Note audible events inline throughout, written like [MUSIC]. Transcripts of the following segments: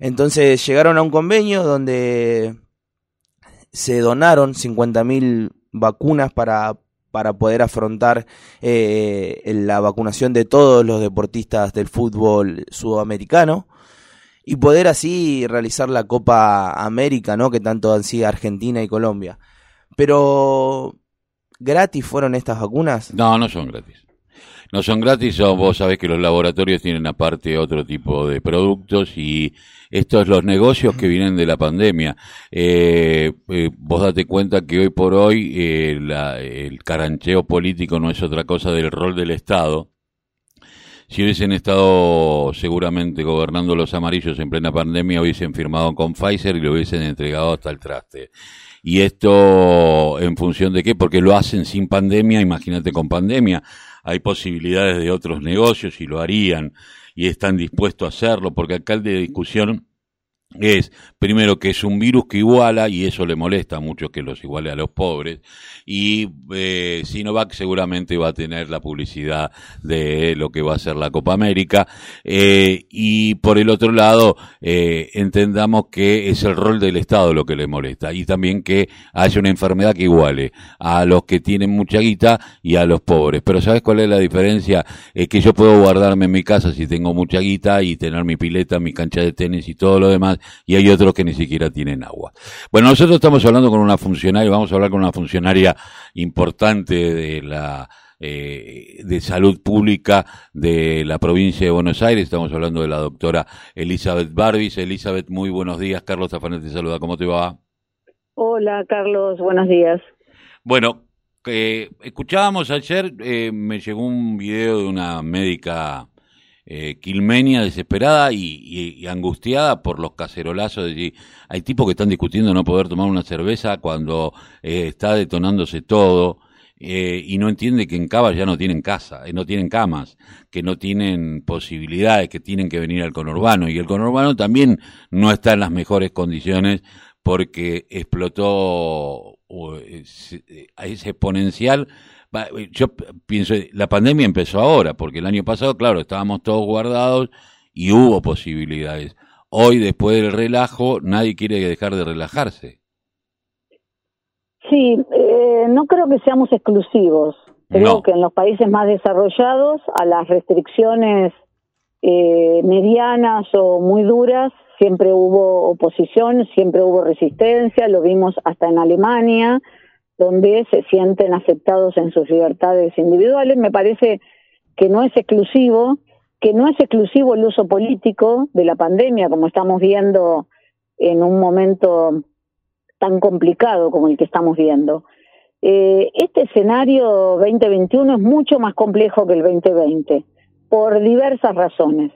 Entonces llegaron a un convenio donde se donaron 50.000 vacunas para, para poder afrontar eh, la vacunación de todos los deportistas del fútbol sudamericano y poder así realizar la Copa América, ¿no? Que tanto han sido Argentina y Colombia. Pero, ¿gratis fueron estas vacunas? No, no son gratis. No son gratis, vos sabés que los laboratorios tienen aparte otro tipo de productos y estos los negocios que vienen de la pandemia. Eh, eh, vos date cuenta que hoy por hoy eh, el carancheo político no es otra cosa del rol del Estado si hubiesen estado seguramente gobernando los amarillos en plena pandemia, hubiesen firmado con Pfizer y lo hubiesen entregado hasta el traste. Y esto en función de qué? Porque lo hacen sin pandemia, imagínate con pandemia. Hay posibilidades de otros negocios y lo harían y están dispuestos a hacerlo, porque acá el de discusión es, primero, que es un virus que iguala, y eso le molesta mucho que los iguale a los pobres, y eh, Sinovac seguramente va a tener la publicidad de lo que va a ser la Copa América, eh, y por el otro lado, eh, entendamos que es el rol del Estado lo que le molesta, y también que haya una enfermedad que iguale a los que tienen mucha guita y a los pobres. Pero ¿sabes cuál es la diferencia? Es que yo puedo guardarme en mi casa si tengo mucha guita y tener mi pileta, mi cancha de tenis y todo lo demás, y hay otros que ni siquiera tienen agua. Bueno, nosotros estamos hablando con una funcionaria, vamos a hablar con una funcionaria importante de la eh, de salud pública de la provincia de Buenos Aires. Estamos hablando de la doctora Elizabeth Barbis. Elizabeth, muy buenos días. Carlos Tafanet te saluda. ¿Cómo te va? Hola, Carlos. Buenos días. Bueno, eh, escuchábamos ayer, eh, me llegó un video de una médica eh, quilmenia desesperada y, angustiada por los cacerolazos. De, hay tipos que están discutiendo no poder tomar una cerveza cuando eh, está detonándose todo. Eh, y no entiende que en Cava ya no tienen casa, no tienen camas, que no tienen posibilidades, que tienen que venir al conurbano. Y el conurbano también no está en las mejores condiciones porque explotó es, exponencial eh, yo pienso, la pandemia empezó ahora, porque el año pasado, claro, estábamos todos guardados y hubo posibilidades. Hoy, después del relajo, nadie quiere dejar de relajarse. Sí, eh, no creo que seamos exclusivos. Creo que en los países más desarrollados a las restricciones eh, medianas o muy duras siempre hubo oposición, siempre hubo resistencia, lo vimos hasta en Alemania, donde se sienten afectados en sus libertades individuales. Me parece que no es exclusivo, que no es exclusivo el uso político de la pandemia, como estamos viendo en un momento tan complicado como el que estamos viendo. Eh, este escenario 2021 es mucho más complejo que el 2020, por diversas razones.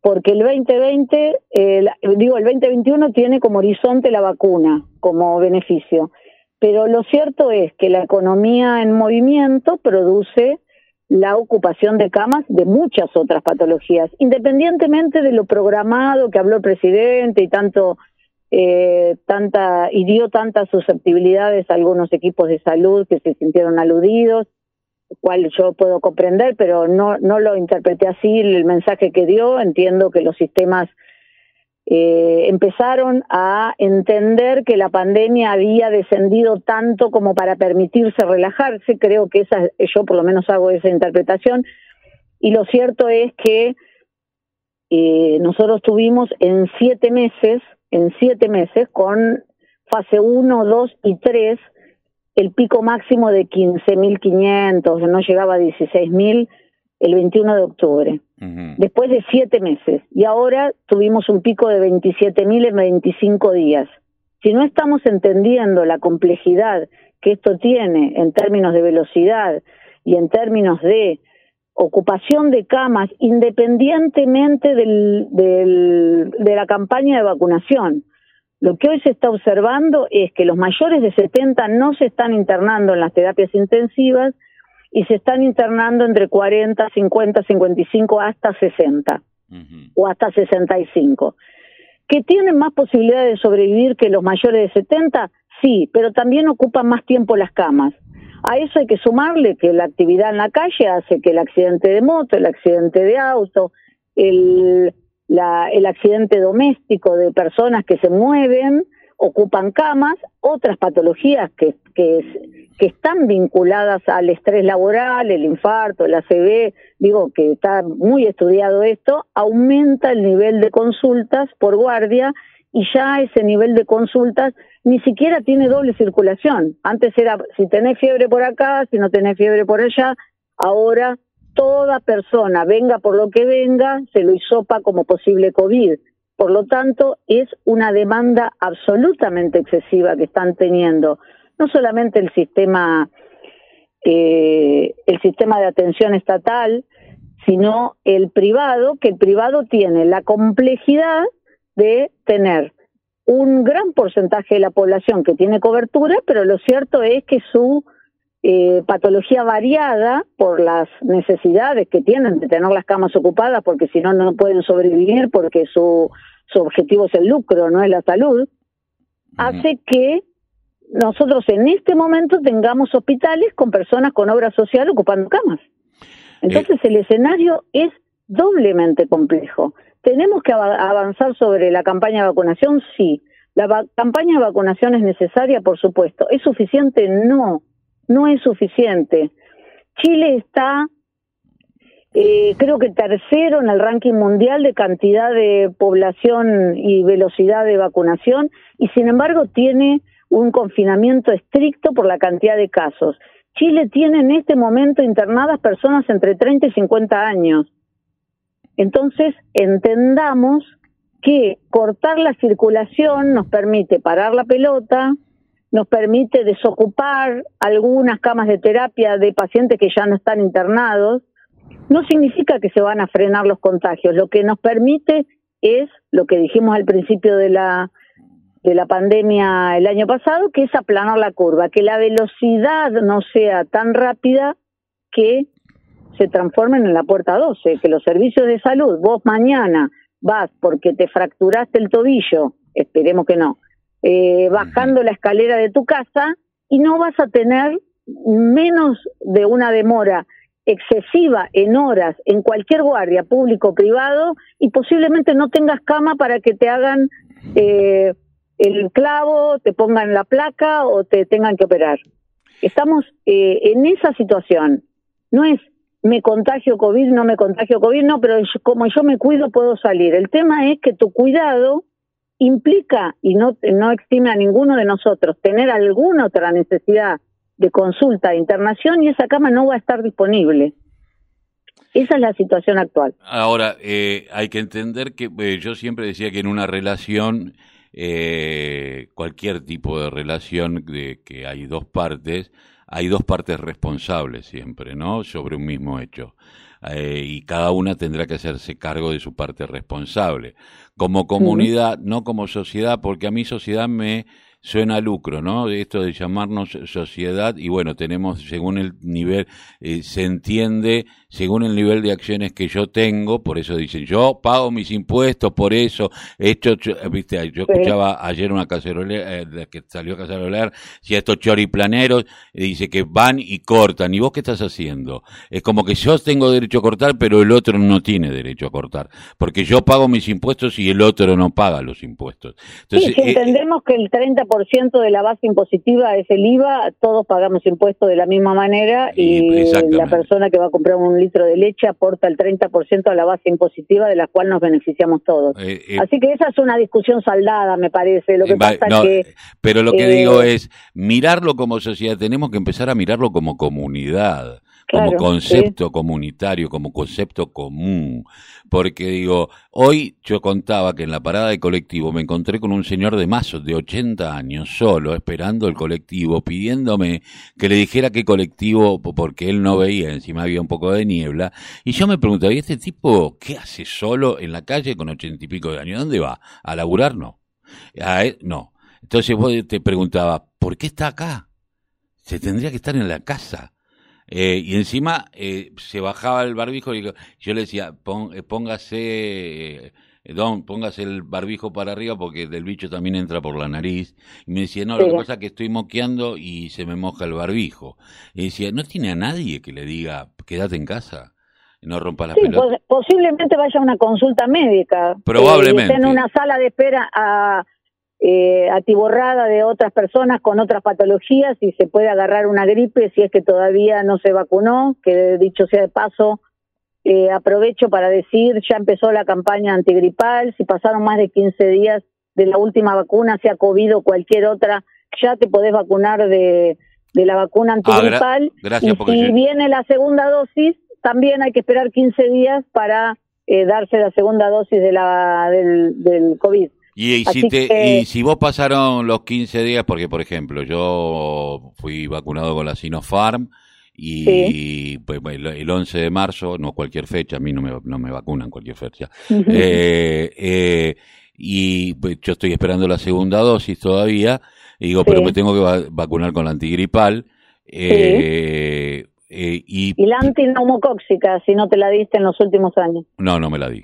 Porque el 2020, digo, el 2021 tiene como horizonte la vacuna, como beneficio pero lo cierto es que la economía en movimiento produce la ocupación de camas de muchas otras patologías, independientemente de lo programado que habló el presidente y tanto eh, tanta y dio tantas susceptibilidades a algunos equipos de salud que se sintieron aludidos, cual yo puedo comprender, pero no no lo interpreté así el mensaje que dio. Entiendo que los sistemas eh, empezaron a entender que la pandemia había descendido tanto como para permitirse relajarse. Creo que esa, yo por lo menos hago esa interpretación. Y lo cierto es que eh, nosotros tuvimos en siete meses, en siete meses, con fase 1, 2 y 3, el pico máximo de 15.500, no llegaba a 16.000 el 21 de octubre. Después de siete meses, y ahora tuvimos un pico de 27.000 en 25 días. Si no estamos entendiendo la complejidad que esto tiene en términos de velocidad y en términos de ocupación de camas, independientemente del, de la campaña de vacunación, lo que hoy se está observando es que los mayores de 70 no se están internando en las terapias intensivas, y se están internando entre 40, 50, 55 hasta 60 o hasta 65. ¿Que tienen más posibilidades de sobrevivir que los mayores de 70? Sí, pero también ocupan más tiempo las camas. A eso hay que sumarle que la actividad en la calle hace que el accidente de moto, el accidente de auto, el, la, el accidente doméstico de personas que se mueven, ocupan camas, otras patologías que, que, están vinculadas al estrés laboral, el infarto, el ACV, digo que está muy estudiado esto, aumenta el nivel de consultas por guardia y ya ese nivel de consultas ni siquiera tiene doble circulación. Antes era si tenés fiebre por acá, si no tenés fiebre por allá, ahora toda persona, venga por lo que venga, se lo hisopa como posible COVID. Por lo tanto, es una demanda absolutamente excesiva que están teniendo no solamente el sistema eh, el sistema de atención estatal, sino el privado, que el privado tiene la complejidad de tener un gran porcentaje de la población que tiene cobertura, pero lo cierto es que su eh, patología variada por las necesidades que tienen de tener las camas ocupadas, porque si no, no pueden sobrevivir, porque su, su objetivo es el lucro, no es la salud, hace que nosotros en este momento tengamos hospitales con personas con obra social ocupando camas. Entonces eh. el escenario es doblemente complejo. ¿Tenemos que avanzar sobre la campaña de vacunación? Sí. ¿La campaña de vacunación es necesaria? Por supuesto. ¿Es suficiente? No, no es suficiente. Chile está, eh, creo que tercero en el ranking mundial de cantidad de población y velocidad de vacunación y sin embargo tiene un confinamiento estricto por la cantidad de casos. Chile tiene en este momento internadas personas entre 30 y 50 años. Entonces, entendamos que cortar la circulación nos permite parar la pelota, nos permite desocupar algunas camas de terapia de pacientes que ya no están internados. No significa que se van a frenar los contagios, lo que nos permite es lo que dijimos al principio de la de la pandemia el año pasado, que es aplanar la curva, que la velocidad no sea tan rápida que se transformen en la puerta 12, que los servicios de salud, vos mañana vas porque te fracturaste el tobillo, esperemos que no, eh, bajando la escalera de tu casa y no vas a tener menos de una demora excesiva en horas en cualquier guardia público o privado y posiblemente no tengas cama para que te hagan eh, el clavo, te pongan la placa o te tengan que operar. Estamos eh, en esa situación. No es me contagio COVID, no me contagio COVID, no, pero como yo me cuido puedo salir. El tema es que tu cuidado implica, y no, no exime a ninguno de nosotros, tener alguna otra necesidad de consulta, de internación, y esa cama no va a estar disponible. Esa es la situación actual. Ahora, eh, hay que entender que eh, yo siempre decía que en una relación eh, cualquier tipo de relación de que hay dos partes, hay dos partes responsables siempre, ¿no? Sobre un mismo hecho. Eh, y cada una tendrá que hacerse cargo de su parte responsable. Como comunidad, no como sociedad, porque a mi sociedad me suena lucro, ¿no? Esto de llamarnos sociedad y bueno, tenemos según el nivel, eh, se entiende según el nivel de acciones que yo tengo, por eso dicen, yo pago mis impuestos, por eso he hecho, viste, yo escuchaba ayer una cacerolera, eh, que salió a cacerolear, si estos choriplaneros, eh, dice que van y cortan, ¿y vos qué estás haciendo? Es como que yo tengo derecho a cortar, pero el otro no tiene derecho a cortar, porque yo pago mis impuestos y el otro no paga los impuestos. Entonces, sí, si entendemos que el 30% de la base impositiva es el IVA, todos pagamos impuestos de la misma manera y la persona que va a comprar un litro de leche aporta el 30% a la base impositiva de la cual nos beneficiamos todos. Eh, eh, Así que esa es una discusión saldada, me parece. Lo que pasa que, pero lo que digo eh, es, mirarlo como sociedad, tenemos que empezar a mirarlo como comunidad como concepto comunitario, como concepto común. Porque digo, hoy yo contaba que en la parada de colectivo me encontré con un señor de más de 80 años, solo, esperando el colectivo, pidiéndome que le dijera qué colectivo, porque él no veía, encima había un poco de niebla. Y yo me preguntaba, ¿y este tipo qué hace solo en la calle con ochenta y pico de años? ¿Dónde va? ¿A laburar? No. A él, no. Entonces vos te preguntaba, ¿por qué está acá? Se tendría que estar en la casa. Eh, y encima eh, se bajaba el barbijo y yo le decía, eh, póngase, Don, póngase el barbijo para arriba porque el bicho también entra por la nariz. Y me decía, no, lo que pasa es que estoy moqueando y se me moja el barbijo. Y decía, ¿no tiene a nadie que le diga, quédate en casa? no rompa la sí, posiblemente vaya a una consulta médica. Probablemente. Eh, en una sala de espera a, eh, atiborrada de otras personas con otras patologías y se puede agarrar una gripe si es que todavía no se vacunó, que dicho sea de paso, eh, aprovecho para decir, ya empezó la campaña antigripal, si pasaron más de 15 días de la última vacuna, sea COVID o cualquier otra, ya te podés vacunar de, de la vacuna ah, antigripal. gracias y si viene la segunda dosis, también hay que esperar 15 días para eh, darse la segunda dosis de la, del, del COVID. Y, si te, y si vos pasaron los 15 días, porque por ejemplo, yo fui vacunado con la Sinopharm y pues, el 11 de marzo, no cualquier fecha, a mí no me, no me vacunan cualquier fecha. eh, eh, y pues, yo estoy esperando la segunda dosis todavía, y digo, pero me tengo que vacunar con la antigripal. Eh, eh, y, y la antineumocóxica, si no te la diste en los últimos años. No, no me la di.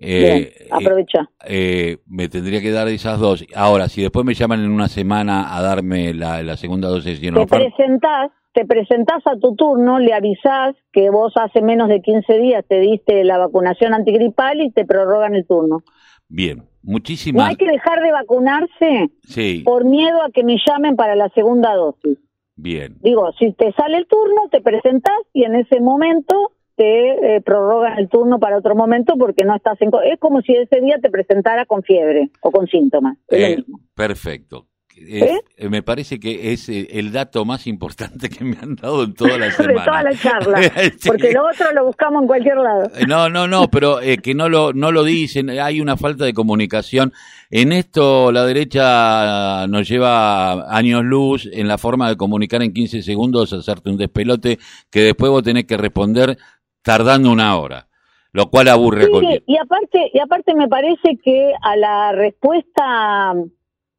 Eh, aprovecha. Eh, me tendría que dar esas dos. Ahora, si después me llaman en una semana a darme la, segunda dosis de Te presentás, te presentás a tu turno, le avisás que vos hace menos de 15 días te diste la vacunación antigripal y te prorrogan el turno. Bien, muchísimas. No hay que dejar de vacunarse sí. por miedo a que me llamen para la segunda dosis. Bien. Digo, si te sale el turno, te presentás y en ese momento te eh, prorrogan el turno para otro momento porque no estás en... Es como si ese día te presentara con fiebre o con síntomas. Eh, perfecto. ¿Eh? Me parece que es el dato más importante que me han dado en toda la semana. [LAUGHS] de toda la charla, [LAUGHS] porque lo otro lo buscamos en cualquier lado. No, no, no, pero que no lo, no lo dicen, hay una falta de comunicación. En esto la derecha nos lleva años luz en la forma de comunicar en 15 segundos, hacerte un despelote que después vos tenés que responder tardando una hora, lo cual aburre sí, Y aparte, y aparte me parece que a la respuesta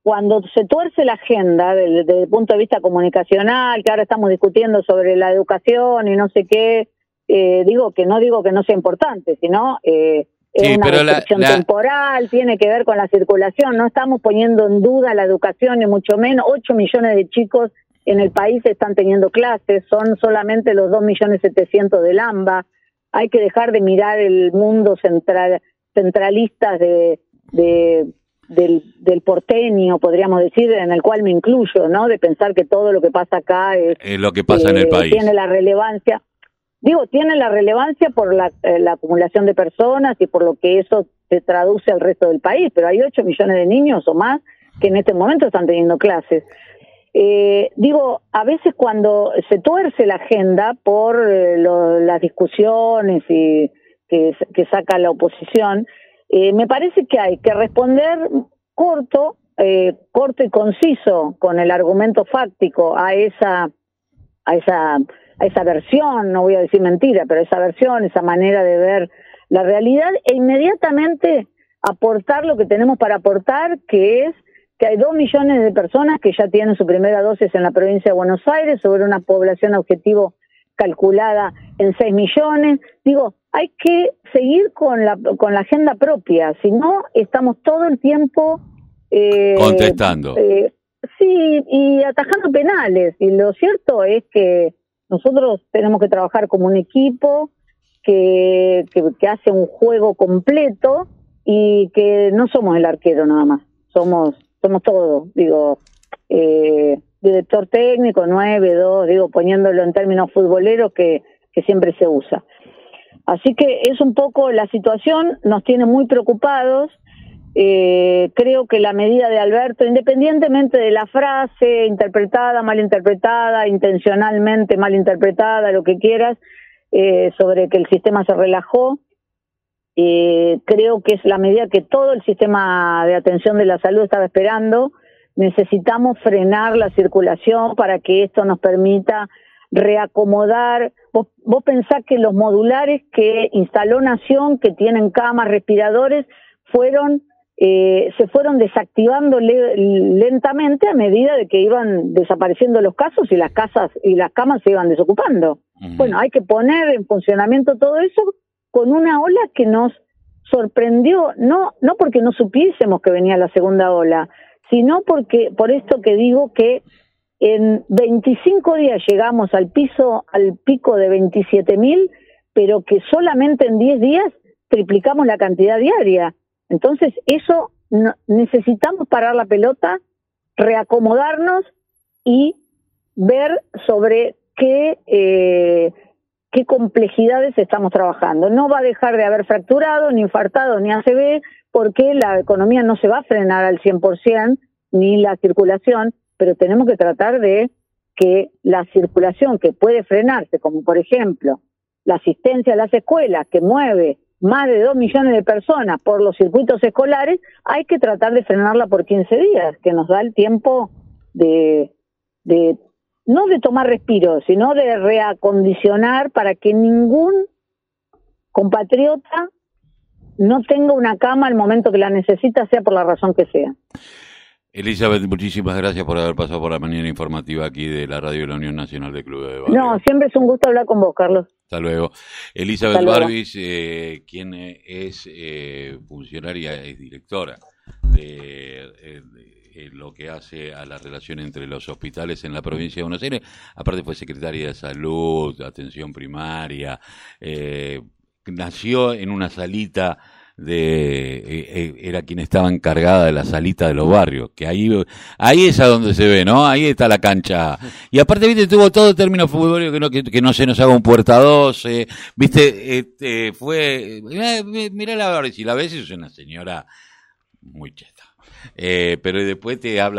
cuando se tuerce la agenda desde, el punto de vista comunicacional, que ahora estamos discutiendo sobre la educación y no sé qué, eh, digo que no digo que no sea importante, sino eh, es una restricción temporal, tiene que ver con la circulación, no estamos poniendo en duda la educación, ni mucho menos, 8 millones de chicos en el país están teniendo clases, son solamente los 2 millones 700 del AMBA, hay que dejar de mirar el mundo central, centralista de, del, del, porteño, podríamos decir, en el cual me incluyo, ¿no? De pensar que todo lo que pasa acá es, lo que pasa en el eh, país. Tiene la relevancia. Digo, tiene la relevancia por la, eh, la, acumulación de personas y por lo que eso se traduce al resto del país, pero hay 8 millones de niños o más que en este momento están teniendo clases. Eh, digo, a veces cuando se tuerce la agenda por eh, las discusiones y que, saca la oposición, eh, me parece que hay que responder corto, eh, corto y conciso con el argumento fáctico a esa, a esa, a esa versión, no voy a decir mentira, pero esa versión, esa manera de ver la realidad e inmediatamente aportar lo que tenemos para aportar, que es que hay dos millones de personas que ya tienen su primera dosis en la provincia de Buenos Aires sobre una población objetivo calculada en seis millones. Digo, hay que seguir con la, con la agenda propia, si no estamos todo el tiempo... Eh, Contestando. Eh, sí, y atajando penales. Y lo cierto es que nosotros tenemos que trabajar como un equipo que, que, que hace un juego completo y que no somos el arquero nada más, somos somos todos, digo, eh, director técnico, nueve, dos, digo, poniéndolo en términos futboleros que, siempre se usa. Así que es un poco la situación, nos tiene muy preocupados. Eh, creo que la medida de Alberto, independientemente de la frase interpretada, mal interpretada, intencionalmente mal interpretada, lo que quieras, eh, sobre que el sistema se relajó, eh, creo que es la medida que todo el sistema de atención de la salud estaba esperando. Necesitamos frenar la circulación para que esto nos permita reacomodar. Vos, vos pensás que los modulares que instaló Nación, que tienen camas, respiradores, fueron eh, se fueron desactivando lentamente a medida de que iban desapareciendo los casos y las casas y las camas se iban desocupando. Bueno, hay que poner en funcionamiento todo eso con una ola que nos sorprendió, no, no porque no supiésemos que venía la segunda ola, sino porque, por esto que digo que en 25 días llegamos al piso, al pico de 27 mil, pero que solamente en 10 días triplicamos la cantidad diaria. Entonces, eso necesitamos parar la pelota, reacomodarnos y ver sobre qué, eh, qué complejidades estamos trabajando. No va a dejar de haber fracturado, ni infartado, ni ACV, porque la economía no se va a frenar al 100%, ni la circulación, pero tenemos que tratar de que la circulación que puede frenarse, como por ejemplo la asistencia a las escuelas, que mueve más de dos millones de personas por los circuitos escolares, hay que tratar de frenarla por 15 días, que nos da el tiempo de, de no de tomar respiro, sino de reacondicionar para que ningún compatriota no tenga una cama al momento que la necesita, sea por la razón que sea. Elizabeth, muchísimas gracias por haber pasado por la mañana informativa aquí de la radio de la Unión Nacional de Clubes de Barrio. No, siempre es un gusto hablar con vos, Carlos. Hasta luego. Elizabeth Barbis, eh, quien es eh, funcionaria, es directora de, eh, de, lo que hace a la relación entre los hospitales en la provincia de Buenos Aires. Aparte fue secretaria de Salud, Atención Primaria. nació en una salita de eh, eh, era quien estaba encargada de la salita de los barrios, que ahí ahí es a donde se ve, ¿no? Ahí está la cancha. Y aparte, viste, tuvo todo término futbolero que no que, no se nos haga un puerta 12, viste, este fue mira, la verdad, si la ves es una señora muy cheta. Eh, pero después te habla